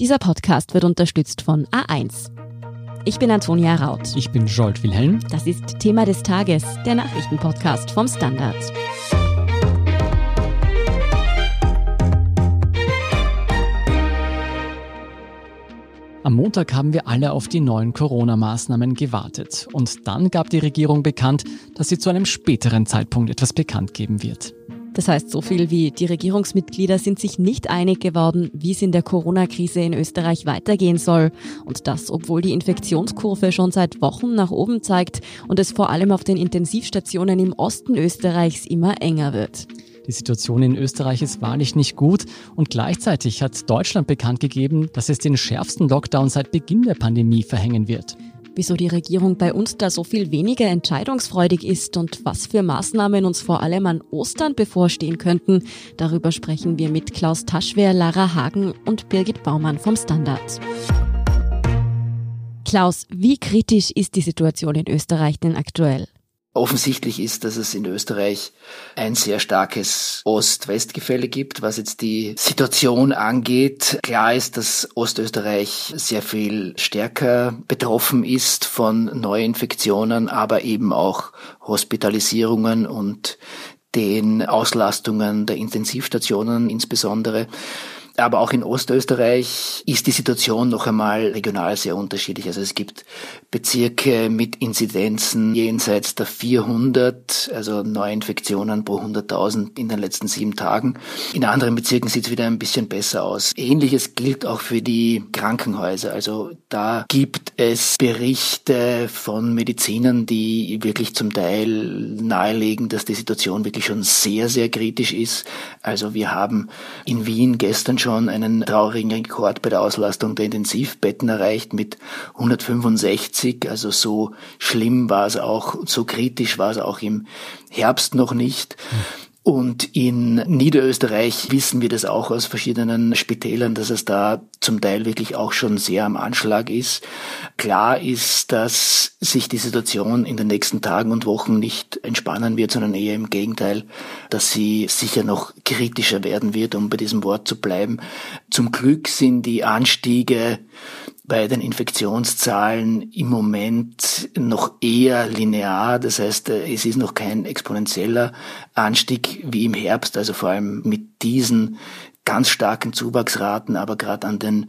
Dieser Podcast wird unterstützt von A1. Ich bin Antonia Raut. Ich bin Jolt Wilhelm. Das ist Thema des Tages, der Nachrichtenpodcast vom Standard. Am Montag haben wir alle auf die neuen Corona-Maßnahmen gewartet. Und dann gab die Regierung bekannt, dass sie zu einem späteren Zeitpunkt etwas bekannt geben wird. Das heißt, so viel wie die Regierungsmitglieder sind sich nicht einig geworden, wie es in der Corona-Krise in Österreich weitergehen soll. Und das, obwohl die Infektionskurve schon seit Wochen nach oben zeigt und es vor allem auf den Intensivstationen im Osten Österreichs immer enger wird. Die Situation in Österreich ist wahrlich nicht gut und gleichzeitig hat Deutschland bekannt gegeben, dass es den schärfsten Lockdown seit Beginn der Pandemie verhängen wird wieso die Regierung bei uns da so viel weniger entscheidungsfreudig ist und was für Maßnahmen uns vor allem an Ostern bevorstehen könnten. Darüber sprechen wir mit Klaus Taschwer, Lara Hagen und Birgit Baumann vom Standard. Klaus, wie kritisch ist die Situation in Österreich denn aktuell? Offensichtlich ist, dass es in Österreich ein sehr starkes Ost-West-Gefälle gibt, was jetzt die Situation angeht. Klar ist, dass Ostösterreich sehr viel stärker betroffen ist von Neuinfektionen, aber eben auch Hospitalisierungen und den Auslastungen der Intensivstationen insbesondere. Aber auch in Ostösterreich ist die Situation noch einmal regional sehr unterschiedlich. Also es gibt Bezirke mit Inzidenzen jenseits der 400, also Neuinfektionen pro 100.000 in den letzten sieben Tagen. In anderen Bezirken sieht es wieder ein bisschen besser aus. Ähnliches gilt auch für die Krankenhäuser. Also da gibt es Berichte von Medizinern, die wirklich zum Teil nahelegen, dass die Situation wirklich schon sehr, sehr kritisch ist. Also wir haben in Wien gestern schon schon einen traurigen Rekord bei der Auslastung der Intensivbetten erreicht mit 165. Also so schlimm war es auch, so kritisch war es auch im Herbst noch nicht. Und in Niederösterreich wissen wir das auch aus verschiedenen Spitälern, dass es da zum Teil wirklich auch schon sehr am Anschlag ist. Klar ist, dass sich die Situation in den nächsten Tagen und Wochen nicht entspannen wird, sondern eher im Gegenteil, dass sie sicher noch kritischer werden wird, um bei diesem Wort zu bleiben. Zum Glück sind die Anstiege bei den Infektionszahlen im Moment noch eher linear. Das heißt, äh, es ist noch kein exponentieller Anstieg wie im Herbst, also vor allem mit diesen ganz starken Zuwachsraten, aber gerade an den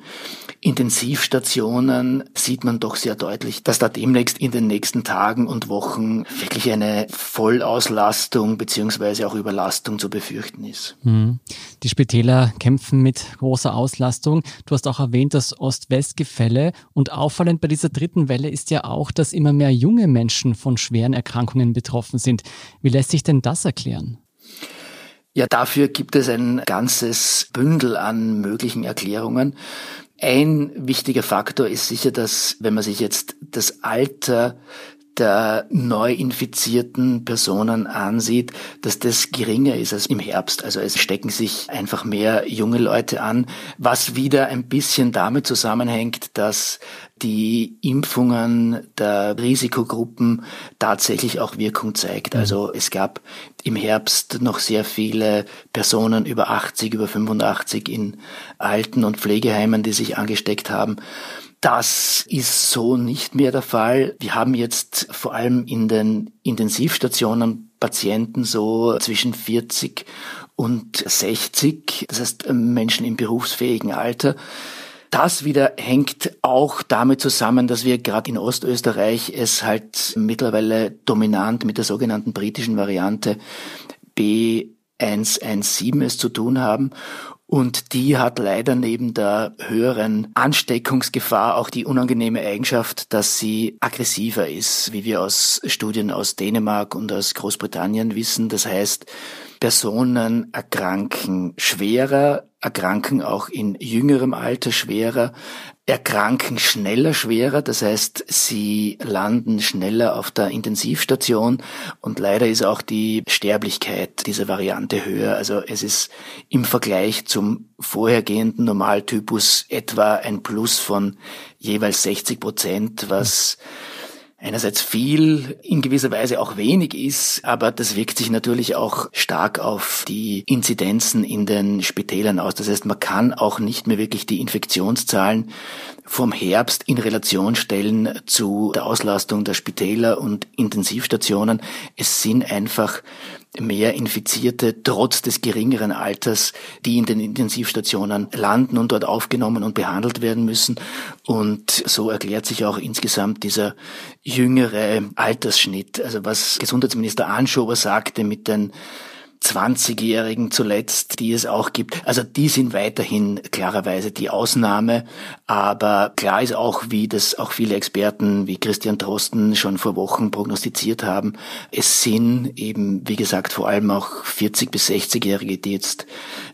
Intensivstationen sieht man doch sehr deutlich, dass da demnächst in den nächsten Tagen und Wochen wirklich eine Vollauslastung beziehungsweise auch Überlastung zu befürchten ist. Mhm. Die Spitäler kämpfen mit großer Auslastung. Du hast auch erwähnt das Ost-West-Gefälle und auffallend bei dieser dritten Welle ist ja auch, dass immer mehr junge Menschen von schweren Erkrankungen betroffen sind. Wie lässt sich denn das erklären? Ja, dafür gibt es ein ganzes Bündel an möglichen Erklärungen. Ein wichtiger Faktor ist sicher, dass wenn man sich jetzt das Alter der neu infizierten Personen ansieht, dass das geringer ist als im Herbst. Also es stecken sich einfach mehr junge Leute an, was wieder ein bisschen damit zusammenhängt, dass die Impfungen der Risikogruppen tatsächlich auch Wirkung zeigt. Mhm. Also es gab im Herbst noch sehr viele Personen über 80, über 85 in Alten- und Pflegeheimen, die sich angesteckt haben. Das ist so nicht mehr der Fall. Wir haben jetzt vor allem in den Intensivstationen Patienten so zwischen 40 und 60, das heißt Menschen im berufsfähigen Alter. Das wieder hängt auch damit zusammen, dass wir gerade in Ostösterreich es halt mittlerweile dominant mit der sogenannten britischen Variante B117 es zu tun haben und die hat leider neben der höheren Ansteckungsgefahr auch die unangenehme Eigenschaft, dass sie aggressiver ist, wie wir aus Studien aus Dänemark und aus Großbritannien wissen. Das heißt, Personen erkranken schwerer, erkranken auch in jüngerem Alter schwerer, erkranken schneller schwerer, das heißt, sie landen schneller auf der Intensivstation und leider ist auch die Sterblichkeit dieser Variante höher. Also es ist im Vergleich zum vorhergehenden Normaltypus etwa ein Plus von jeweils 60 Prozent, was einerseits viel, in gewisser Weise auch wenig ist, aber das wirkt sich natürlich auch stark auf die Inzidenzen in den Spitälern aus. Das heißt, man kann auch nicht mehr wirklich die Infektionszahlen vom Herbst in Relation stellen zu der Auslastung der Spitäler und Intensivstationen. Es sind einfach mehr Infizierte trotz des geringeren Alters, die in den Intensivstationen landen und dort aufgenommen und behandelt werden müssen. Und so erklärt sich auch insgesamt dieser jüngere Altersschnitt. Also was Gesundheitsminister Anschober sagte mit den 20-Jährigen zuletzt, die es auch gibt. Also die sind weiterhin klarerweise die Ausnahme. Aber klar ist auch, wie das auch viele Experten wie Christian Drosten schon vor Wochen prognostiziert haben, es sind eben, wie gesagt, vor allem auch 40 bis 60-Jährige, die jetzt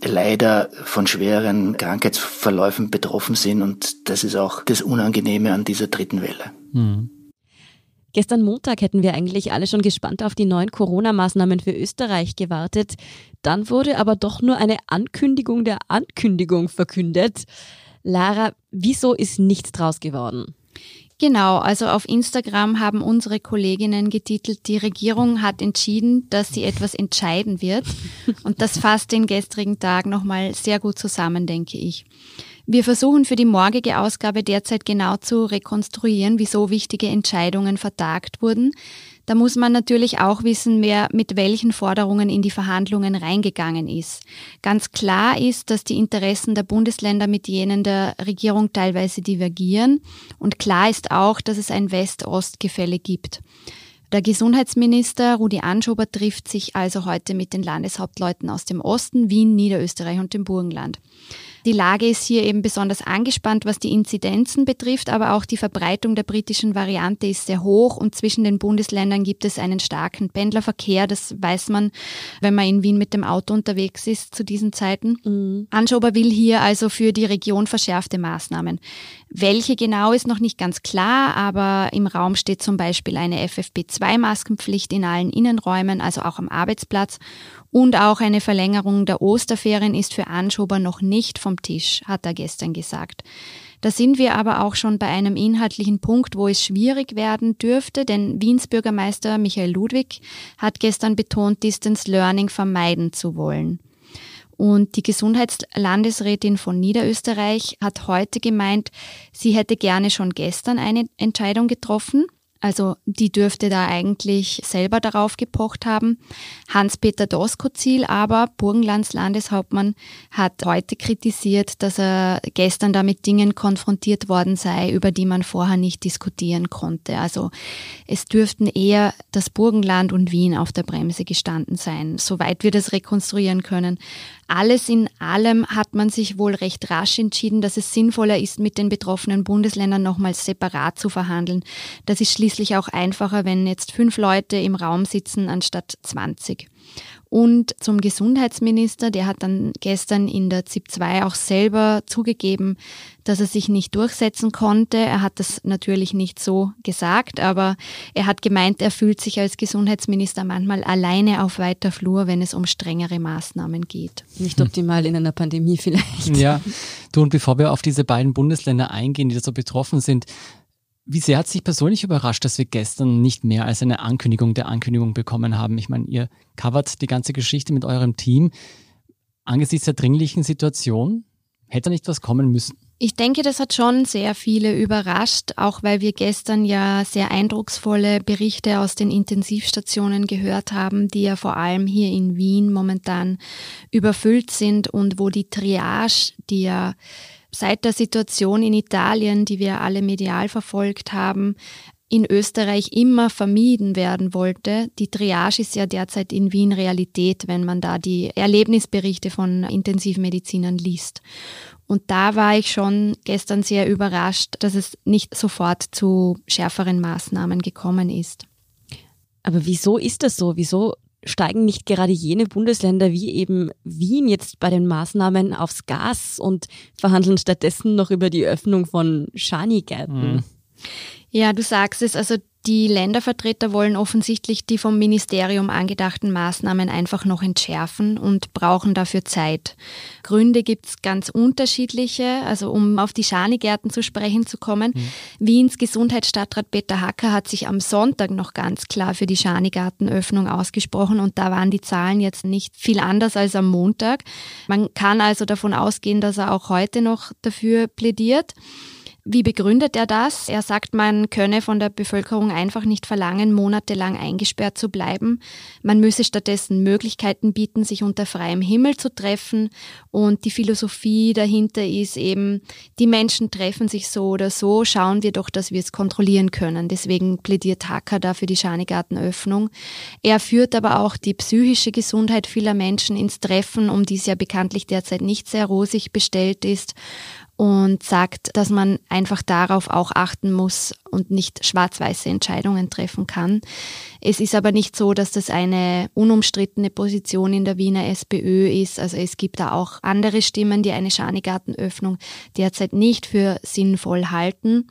leider von schweren Krankheitsverläufen betroffen sind. Und das ist auch das Unangenehme an dieser dritten Welle. Mhm. Gestern Montag hätten wir eigentlich alle schon gespannt auf die neuen Corona-Maßnahmen für Österreich gewartet. Dann wurde aber doch nur eine Ankündigung der Ankündigung verkündet. Lara, wieso ist nichts draus geworden? Genau, also auf Instagram haben unsere Kolleginnen getitelt, die Regierung hat entschieden, dass sie etwas entscheiden wird. Und das fasst den gestrigen Tag nochmal sehr gut zusammen, denke ich. Wir versuchen für die morgige Ausgabe derzeit genau zu rekonstruieren, wieso wichtige Entscheidungen vertagt wurden. Da muss man natürlich auch wissen, wer mit welchen Forderungen in die Verhandlungen reingegangen ist. Ganz klar ist, dass die Interessen der Bundesländer mit jenen der Regierung teilweise divergieren. Und klar ist auch, dass es ein West-Ost-Gefälle gibt. Der Gesundheitsminister Rudi Anschober trifft sich also heute mit den Landeshauptleuten aus dem Osten, Wien, Niederösterreich und dem Burgenland. Die Lage ist hier eben besonders angespannt, was die Inzidenzen betrifft, aber auch die Verbreitung der britischen Variante ist sehr hoch und zwischen den Bundesländern gibt es einen starken Pendlerverkehr. Das weiß man, wenn man in Wien mit dem Auto unterwegs ist zu diesen Zeiten. Mhm. Anschober will hier also für die Region verschärfte Maßnahmen. Welche genau ist noch nicht ganz klar, aber im Raum steht zum Beispiel eine FFP2-Maskenpflicht in allen Innenräumen, also auch am Arbeitsplatz und auch eine Verlängerung der Osterferien ist für Anschober noch nicht vom Tisch, hat er gestern gesagt. Da sind wir aber auch schon bei einem inhaltlichen Punkt, wo es schwierig werden dürfte, denn Wiens Bürgermeister Michael Ludwig hat gestern betont, Distance Learning vermeiden zu wollen. Und die Gesundheitslandesrätin von Niederösterreich hat heute gemeint, sie hätte gerne schon gestern eine Entscheidung getroffen. Also die dürfte da eigentlich selber darauf gepocht haben. Hans-Peter Doskozil aber, Burgenlands Landeshauptmann, hat heute kritisiert, dass er gestern da mit Dingen konfrontiert worden sei, über die man vorher nicht diskutieren konnte. Also es dürften eher das Burgenland und Wien auf der Bremse gestanden sein, soweit wir das rekonstruieren können. Alles in allem hat man sich wohl recht rasch entschieden, dass es sinnvoller ist, mit den betroffenen Bundesländern nochmals separat zu verhandeln. Das ist schließlich auch einfacher, wenn jetzt fünf Leute im Raum sitzen anstatt 20. Und zum Gesundheitsminister, der hat dann gestern in der ZIP 2 auch selber zugegeben, dass er sich nicht durchsetzen konnte. Er hat das natürlich nicht so gesagt, aber er hat gemeint, er fühlt sich als Gesundheitsminister manchmal alleine auf weiter Flur, wenn es um strengere Maßnahmen geht. Nicht optimal in einer Pandemie vielleicht. Ja, du und bevor wir auf diese beiden Bundesländer eingehen, die da so betroffen sind, wie sehr hat sich persönlich überrascht, dass wir gestern nicht mehr als eine Ankündigung der Ankündigung bekommen haben? Ich meine, ihr covert die ganze Geschichte mit eurem Team. Angesichts der dringlichen Situation, hätte nicht was kommen müssen? Ich denke, das hat schon sehr viele überrascht, auch weil wir gestern ja sehr eindrucksvolle Berichte aus den Intensivstationen gehört haben, die ja vor allem hier in Wien momentan überfüllt sind und wo die Triage, die ja seit der Situation in Italien, die wir alle medial verfolgt haben, in Österreich immer vermieden werden wollte. Die Triage ist ja derzeit in Wien Realität, wenn man da die Erlebnisberichte von Intensivmedizinern liest. Und da war ich schon gestern sehr überrascht, dass es nicht sofort zu schärferen Maßnahmen gekommen ist. Aber wieso ist das so? Wieso steigen nicht gerade jene Bundesländer wie eben Wien jetzt bei den Maßnahmen aufs Gas und verhandeln stattdessen noch über die Öffnung von Schanigärten? Mhm. Ja, du sagst es, also Die Ländervertreter wollen offensichtlich die vom Ministerium angedachten Maßnahmen einfach noch entschärfen und brauchen dafür Zeit. Gründe gibt es ganz unterschiedliche. Also um auf die Schanigärten zu sprechen zu kommen. Mhm. Wiens Gesundheitsstadtrat Peter Hacker hat sich am Sonntag noch ganz klar für die Schanigartenöffnung ausgesprochen und da waren die Zahlen jetzt nicht viel anders als am Montag. Man kann also davon ausgehen, dass er auch heute noch dafür plädiert. Wie begründet er das? Er sagt, man könne von der Bevölkerung einfach nicht verlangen, monatelang eingesperrt zu bleiben. Man müsse stattdessen Möglichkeiten bieten, sich unter freiem Himmel zu treffen. Und die Philosophie dahinter ist eben, die Menschen treffen sich so oder so, schauen wir doch, dass wir es kontrollieren können. Deswegen plädiert Hacker da für die Schanigartenöffnung. Er führt aber auch die psychische Gesundheit vieler Menschen ins Treffen, um die es ja bekanntlich derzeit nicht sehr rosig bestellt ist und sagt, dass man einfach darauf auch achten muss und nicht schwarz-weiße Entscheidungen treffen kann. Es ist aber nicht so, dass das eine unumstrittene Position in der Wiener SPÖ ist. Also es gibt da auch andere Stimmen, die eine Schanigartenöffnung derzeit nicht für sinnvoll halten.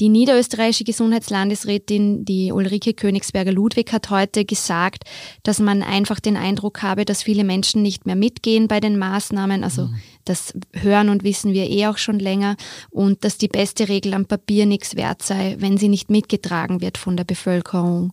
Die niederösterreichische Gesundheitslandesrätin, die Ulrike Königsberger-Ludwig, hat heute gesagt, dass man einfach den Eindruck habe, dass viele Menschen nicht mehr mitgehen bei den Maßnahmen. Also mhm. Das hören und wissen wir eh auch schon länger. Und dass die beste Regel am Papier nichts wert sei, wenn sie nicht mitgetragen wird von der Bevölkerung.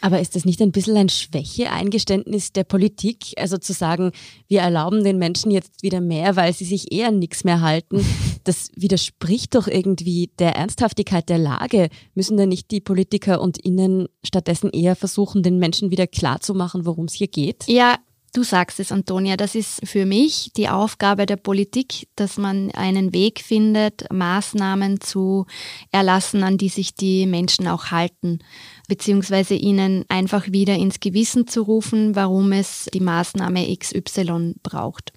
Aber ist das nicht ein bisschen ein Schwäche-Eingeständnis der Politik? Also zu sagen, wir erlauben den Menschen jetzt wieder mehr, weil sie sich eher nichts mehr halten. Das widerspricht doch irgendwie der Ernsthaftigkeit der Lage. Müssen denn nicht die Politiker und Innen stattdessen eher versuchen, den Menschen wieder klarzumachen, worum es hier geht? Ja, Du sagst es, Antonia, das ist für mich die Aufgabe der Politik, dass man einen Weg findet, Maßnahmen zu erlassen, an die sich die Menschen auch halten, beziehungsweise ihnen einfach wieder ins Gewissen zu rufen, warum es die Maßnahme XY braucht.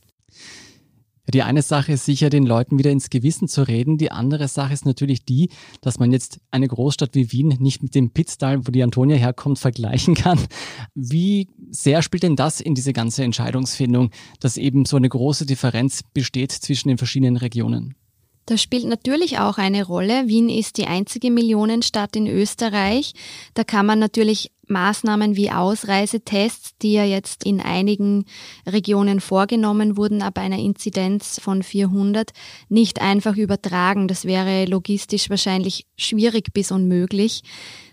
Die eine Sache ist sicher, den Leuten wieder ins Gewissen zu reden. Die andere Sache ist natürlich die, dass man jetzt eine Großstadt wie Wien nicht mit dem Pitztal, wo die Antonia herkommt, vergleichen kann. Wie sehr spielt denn das in diese ganze Entscheidungsfindung, dass eben so eine große Differenz besteht zwischen den verschiedenen Regionen? Das spielt natürlich auch eine Rolle. Wien ist die einzige Millionenstadt in Österreich. Da kann man natürlich Maßnahmen wie Ausreisetests, die ja jetzt in einigen Regionen vorgenommen wurden, ab einer Inzidenz von 400, nicht einfach übertragen. Das wäre logistisch wahrscheinlich schwierig bis unmöglich.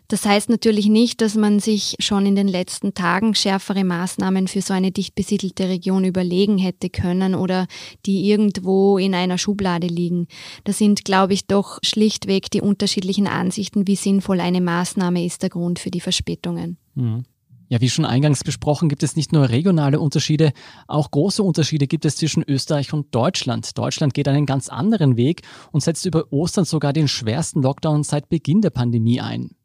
Das heißt natürlich nicht, dass man sich schon in den letzten Tagen schärfere Maßnahmen für so eine dicht besiedelte Region überlegen hätte können oder die irgendwo in einer Schublade liegen. Das sind, glaube ich, doch schlichtweg die unterschiedlichen Ansichten, wie sinnvoll eine Maßnahme ist der Grund für die Verspätungen. Mhm. Ja, wie schon eingangs besprochen, gibt es nicht nur regionale Unterschiede, auch große Unterschiede gibt es zwischen Österreich und Deutschland. Deutschland geht einen ganz anderen Weg und setzt über Ostern sogar den schwersten Lockdown seit Beginn der Pandemie ein.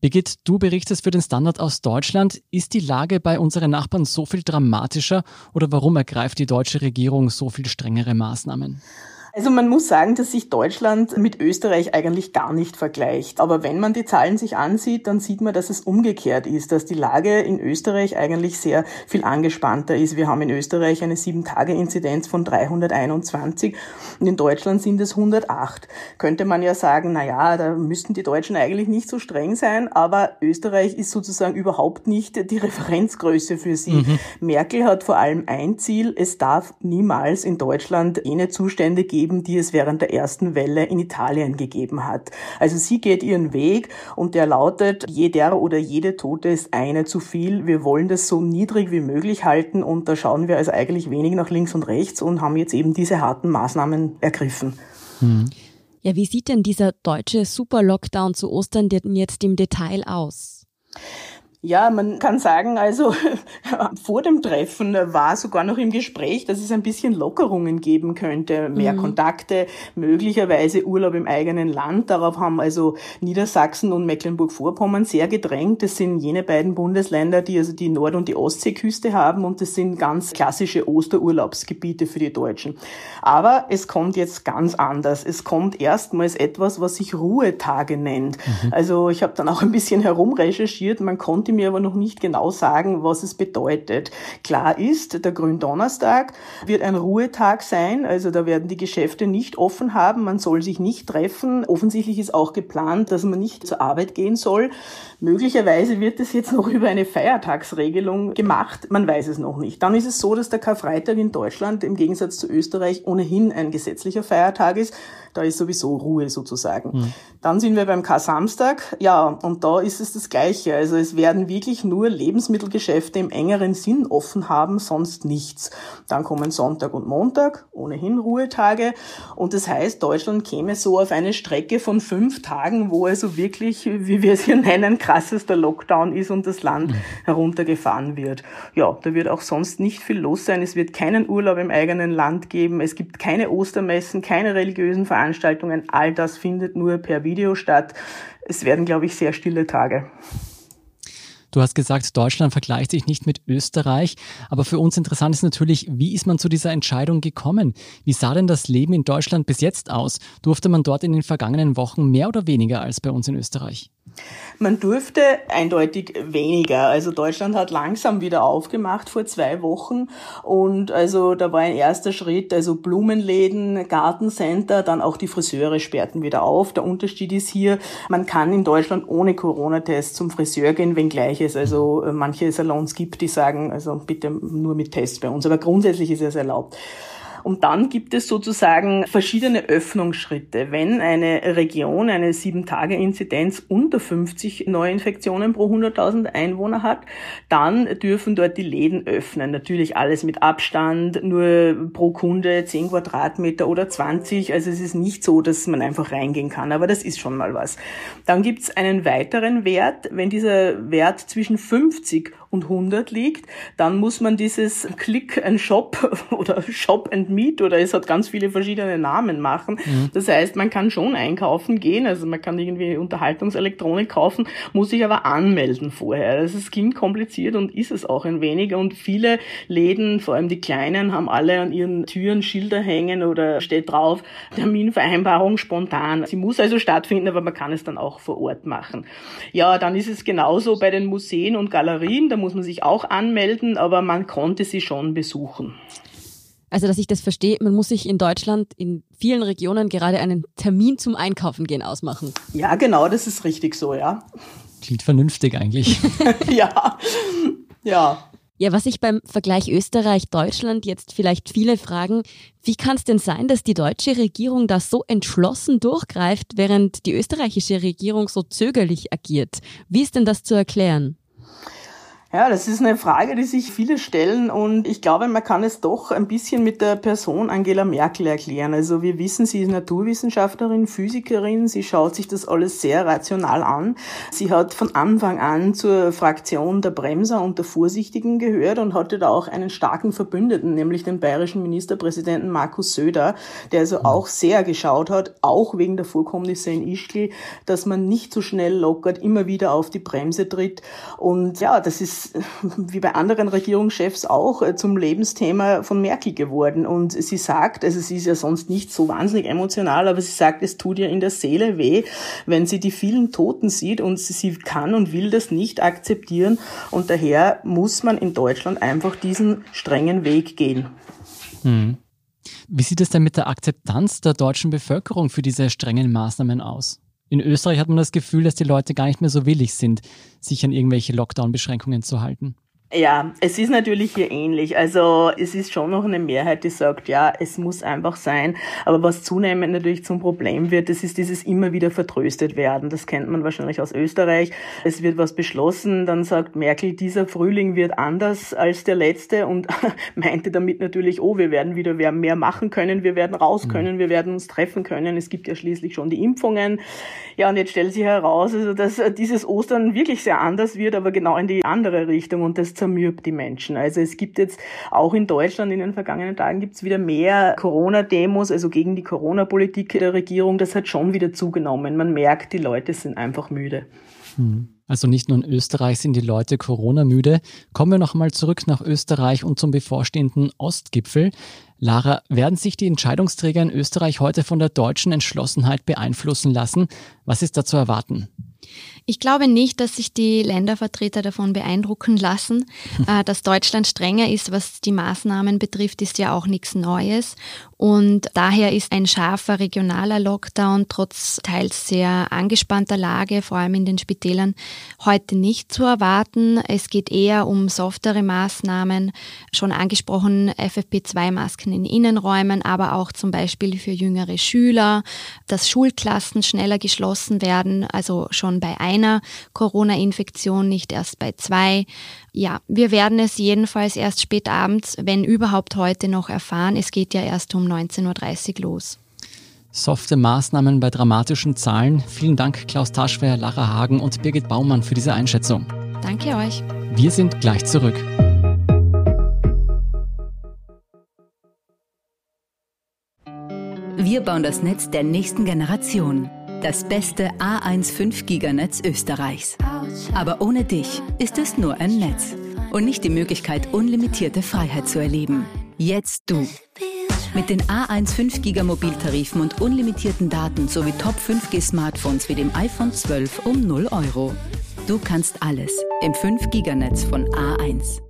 Birgit, du berichtest für den Standard aus Deutschland. Ist die Lage bei unseren Nachbarn so viel dramatischer oder warum ergreift die deutsche Regierung so viel strengere Maßnahmen? Also man muss sagen, dass sich Deutschland mit Österreich eigentlich gar nicht vergleicht. Aber wenn man die Zahlen sich ansieht, dann sieht man, dass es umgekehrt ist, dass die Lage in Österreich eigentlich sehr viel angespannter ist. Wir haben in Österreich eine 7-Tage-Inzidenz von 321 und in Deutschland sind es 108. Könnte man ja sagen, na ja, da müssten die Deutschen eigentlich nicht so streng sein, aber Österreich ist sozusagen überhaupt nicht die Referenzgröße für sie. Mhm. Merkel hat vor allem ein Ziel, es darf niemals in Deutschland jene Zustände geben, geben, die es während der ersten Welle in Italien gegeben hat. Also sie geht ihren Weg und der lautet, jeder oder jede Tote ist eine zu viel. Wir wollen das so niedrig wie möglich halten und da schauen wir also eigentlich wenig nach links und rechts und haben jetzt eben diese harten Maßnahmen ergriffen. Hm. Ja, wie sieht denn dieser deutsche Super-Lockdown zu Ostern denn jetzt im Detail aus? Ja, man kann sagen, also vor dem Treffen war sogar noch im Gespräch, dass es ein bisschen Lockerungen geben könnte, mehr mhm. Kontakte, möglicherweise Urlaub im eigenen Land. Darauf haben also Niedersachsen und Mecklenburg-Vorpommern sehr gedrängt. Das sind jene beiden Bundesländer, die also die Nord- und die Ostseeküste haben und das sind ganz klassische Osterurlaubsgebiete für die Deutschen. Aber es kommt jetzt ganz anders. Es kommt erstmals etwas, was sich Ruhetage nennt. Mhm. Also ich habe dann auch ein bisschen herumrecherchiert. Man konnte konnte mir aber noch nicht genau sagen, was es bedeutet. Klar ist, der Gründonnerstag wird ein Ruhetag sein, also da werden die Geschäfte nicht offen haben, man soll sich nicht treffen. Offensichtlich ist auch geplant, dass man nicht zur Arbeit gehen soll. Möglicherweise wird es jetzt noch über eine Feiertagsregelung gemacht, man weiß es noch nicht. Dann ist es so, dass der Karfreitag in Deutschland im Gegensatz zu Österreich ohnehin ein gesetzlicher Feiertag ist. Da ist sowieso Ruhe sozusagen. Mhm. Dann sind wir beim Kar-Samstag. Ja, und da ist es das Gleiche. Also es werden wirklich nur Lebensmittelgeschäfte im engeren Sinn offen haben, sonst nichts. Dann kommen Sonntag und Montag, ohnehin Ruhetage. Und das heißt, Deutschland käme so auf eine Strecke von fünf Tagen, wo also wirklich, wie wir es hier nennen, krassester Lockdown ist und das Land mhm. heruntergefahren wird. Ja, da wird auch sonst nicht viel los sein. Es wird keinen Urlaub im eigenen Land geben. Es gibt keine Ostermessen, keine religiösen. Veranstaltungen, all das findet nur per Video statt. Es werden, glaube ich, sehr stille Tage. Du hast gesagt, Deutschland vergleicht sich nicht mit Österreich. Aber für uns interessant ist natürlich, wie ist man zu dieser Entscheidung gekommen? Wie sah denn das Leben in Deutschland bis jetzt aus? Durfte man dort in den vergangenen Wochen mehr oder weniger als bei uns in Österreich? Man durfte eindeutig weniger. Also Deutschland hat langsam wieder aufgemacht vor zwei Wochen und also da war ein erster Schritt, also Blumenläden, Gartencenter, dann auch die Friseure sperrten wieder auf. Der Unterschied ist hier, man kann in Deutschland ohne Corona-Test zum Friseur gehen, wenngleich es also äh, manche Salons gibt, die sagen, also bitte nur mit Test bei uns. Aber grundsätzlich ist es erlaubt. Und dann gibt es sozusagen verschiedene Öffnungsschritte. Wenn eine Region eine Sieben-Tage-Inzidenz unter 50 Neuinfektionen pro 100.000 Einwohner hat, dann dürfen dort die Läden öffnen. Natürlich alles mit Abstand, nur pro Kunde 10 Quadratmeter oder 20. Also es ist nicht so, dass man einfach reingehen kann, aber das ist schon mal was. Dann gibt es einen weiteren Wert. Wenn dieser Wert zwischen 50 und 100 liegt, dann muss man dieses Click and Shop oder Shop and Meet oder es hat ganz viele verschiedene Namen machen. Mhm. Das heißt, man kann schon einkaufen gehen, also man kann irgendwie Unterhaltungselektronik kaufen, muss sich aber anmelden vorher. Das ist, klingt kompliziert und ist es auch ein wenig und viele Läden, vor allem die kleinen, haben alle an ihren Türen Schilder hängen oder steht drauf Terminvereinbarung spontan. Sie muss also stattfinden, aber man kann es dann auch vor Ort machen. Ja, dann ist es genauso bei den Museen und Galerien, da muss man sich auch anmelden, aber man konnte sie schon besuchen. Also, dass ich das verstehe, man muss sich in Deutschland in vielen Regionen gerade einen Termin zum Einkaufen gehen ausmachen. Ja, genau, das ist richtig so, ja. Klingt vernünftig eigentlich. ja, ja. Ja, was sich beim Vergleich Österreich-Deutschland jetzt vielleicht viele fragen, wie kann es denn sein, dass die deutsche Regierung da so entschlossen durchgreift, während die österreichische Regierung so zögerlich agiert? Wie ist denn das zu erklären? Ja, das ist eine Frage, die sich viele stellen und ich glaube, man kann es doch ein bisschen mit der Person Angela Merkel erklären. Also wir wissen, sie ist Naturwissenschaftlerin, Physikerin, sie schaut sich das alles sehr rational an. Sie hat von Anfang an zur Fraktion der Bremser und der Vorsichtigen gehört und hatte da auch einen starken Verbündeten, nämlich den bayerischen Ministerpräsidenten Markus Söder, der also auch sehr geschaut hat, auch wegen der Vorkommnisse in Ischgl, dass man nicht so schnell lockert, immer wieder auf die Bremse tritt. Und ja, das ist wie bei anderen Regierungschefs auch äh, zum Lebensthema von Merkel geworden. Und sie sagt, also sie ist ja sonst nicht so wahnsinnig emotional, aber sie sagt, es tut ihr in der Seele weh, wenn sie die vielen Toten sieht und sie kann und will das nicht akzeptieren. Und daher muss man in Deutschland einfach diesen strengen Weg gehen. Hm. Wie sieht es denn mit der Akzeptanz der deutschen Bevölkerung für diese strengen Maßnahmen aus? In Österreich hat man das Gefühl, dass die Leute gar nicht mehr so willig sind, sich an irgendwelche Lockdown-Beschränkungen zu halten. Ja, es ist natürlich hier ähnlich. Also es ist schon noch eine Mehrheit, die sagt, ja, es muss einfach sein. Aber was zunehmend natürlich zum Problem wird, das ist dieses immer wieder vertröstet werden. Das kennt man wahrscheinlich aus Österreich. Es wird was beschlossen, dann sagt Merkel, dieser Frühling wird anders als der letzte und meinte damit natürlich, oh, wir werden wieder mehr machen können, wir werden raus mhm. können, wir werden uns treffen können. Es gibt ja schließlich schon die Impfungen. Ja, und jetzt stellt sich heraus, also dass dieses Ostern wirklich sehr anders wird, aber genau in die andere Richtung. Und das zermürbt die Menschen. Also es gibt jetzt auch in Deutschland in den vergangenen Tagen gibt es wieder mehr Corona-Demos, also gegen die Corona-Politik der Regierung. Das hat schon wieder zugenommen. Man merkt, die Leute sind einfach müde. Hm. Also nicht nur in Österreich sind die Leute Corona-müde. Kommen wir nochmal zurück nach Österreich und zum bevorstehenden Ostgipfel. Lara, werden sich die Entscheidungsträger in Österreich heute von der deutschen Entschlossenheit beeinflussen lassen? Was ist da zu erwarten? Ich glaube nicht, dass sich die Ländervertreter davon beeindrucken lassen. Äh, dass Deutschland strenger ist, was die Maßnahmen betrifft, ist ja auch nichts Neues. Und daher ist ein scharfer regionaler Lockdown trotz teils sehr angespannter Lage, vor allem in den Spitälern, heute nicht zu erwarten. Es geht eher um softere Maßnahmen, schon angesprochen FFP2-Masken in Innenräumen, aber auch zum Beispiel für jüngere Schüler, dass Schulklassen schneller geschlossen werden, also schon bei einer Corona-Infektion, nicht erst bei zwei. Ja, wir werden es jedenfalls erst spät abends, wenn überhaupt heute noch erfahren. Es geht ja erst um 19.30 Uhr los. Softe Maßnahmen bei dramatischen Zahlen. Vielen Dank, Klaus Taschwer, Lara Hagen und Birgit Baumann für diese Einschätzung. Danke euch. Wir sind gleich zurück. Wir bauen das Netz der nächsten Generation. Das beste A1 5 Giganetz Österreichs. Aber ohne dich ist es nur ein Netz und nicht die Möglichkeit, unlimitierte Freiheit zu erleben. Jetzt du. Mit den A1 5 Giga Mobiltarifen und unlimitierten Daten sowie Top 5G Smartphones wie dem iPhone 12 um 0 Euro. Du kannst alles im 5 Giganetz von A1.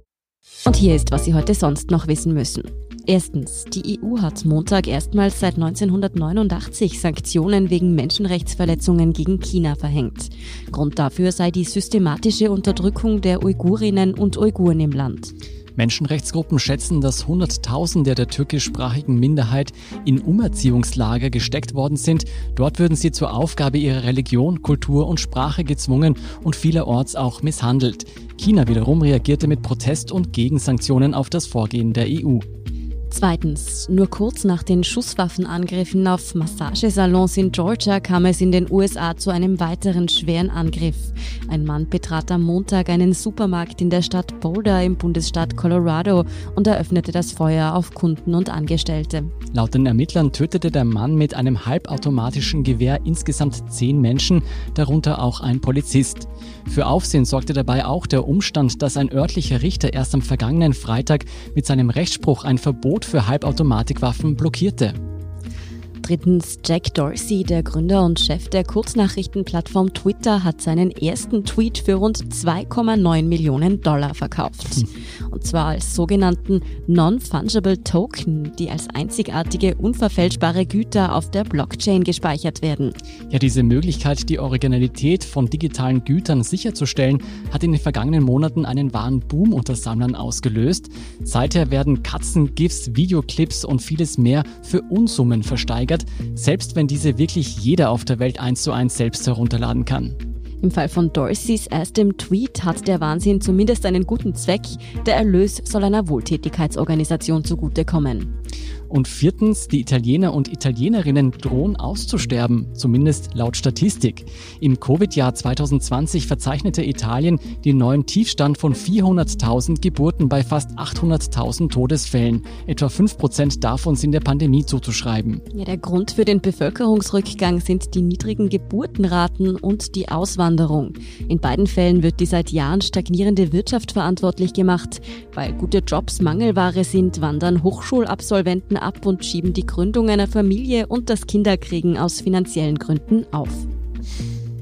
Und hier ist, was Sie heute sonst noch wissen müssen. Erstens, die EU hat Montag erstmals seit 1989 Sanktionen wegen Menschenrechtsverletzungen gegen China verhängt. Grund dafür sei die systematische Unterdrückung der Uigurinnen und Uiguren im Land. Menschenrechtsgruppen schätzen, dass Hunderttausende der türkischsprachigen Minderheit in Umerziehungslager gesteckt worden sind. Dort würden sie zur Aufgabe ihrer Religion, Kultur und Sprache gezwungen und vielerorts auch misshandelt. China wiederum reagierte mit Protest und Gegensanktionen auf das Vorgehen der EU. Zweitens, nur kurz nach den Schusswaffenangriffen auf Massagesalons in Georgia kam es in den USA zu einem weiteren schweren Angriff. Ein Mann betrat am Montag einen Supermarkt in der Stadt Boulder im Bundesstaat Colorado und eröffnete das Feuer auf Kunden und Angestellte. Laut den Ermittlern tötete der Mann mit einem halbautomatischen Gewehr insgesamt zehn Menschen, darunter auch ein Polizist. Für Aufsehen sorgte dabei auch der Umstand, dass ein örtlicher Richter erst am vergangenen Freitag mit seinem Rechtsspruch ein Verbot für Halbautomatikwaffen blockierte. Drittens, Jack Dorsey, der Gründer und Chef der Kurznachrichtenplattform Twitter, hat seinen ersten Tweet für rund 2,9 Millionen Dollar verkauft. Hm. Und zwar als sogenannten Non-Fungible Token, die als einzigartige, unverfälschbare Güter auf der Blockchain gespeichert werden. Ja, diese Möglichkeit, die Originalität von digitalen Gütern sicherzustellen, hat in den vergangenen Monaten einen wahren Boom unter Sammlern ausgelöst. Seither werden Katzen, GIFs, Videoclips und vieles mehr für Unsummen versteigert verweigert, selbst wenn diese wirklich jeder auf der Welt eins zu eins selbst herunterladen kann. Im Fall von Dorseys erstem Tweet hat der Wahnsinn zumindest einen guten Zweck. Der Erlös soll einer Wohltätigkeitsorganisation zugutekommen. Und viertens, die Italiener und Italienerinnen drohen auszusterben, zumindest laut Statistik. Im Covid-Jahr 2020 verzeichnete Italien den neuen Tiefstand von 400.000 Geburten bei fast 800.000 Todesfällen. Etwa 5% davon sind der Pandemie zuzuschreiben. Ja, der Grund für den Bevölkerungsrückgang sind die niedrigen Geburtenraten und die Auswanderung. In beiden Fällen wird die seit Jahren stagnierende Wirtschaft verantwortlich gemacht. Weil gute Jobs Mangelware sind, wandern Hochschulabsolventen ab und schieben die Gründung einer Familie und das Kinderkriegen aus finanziellen Gründen auf.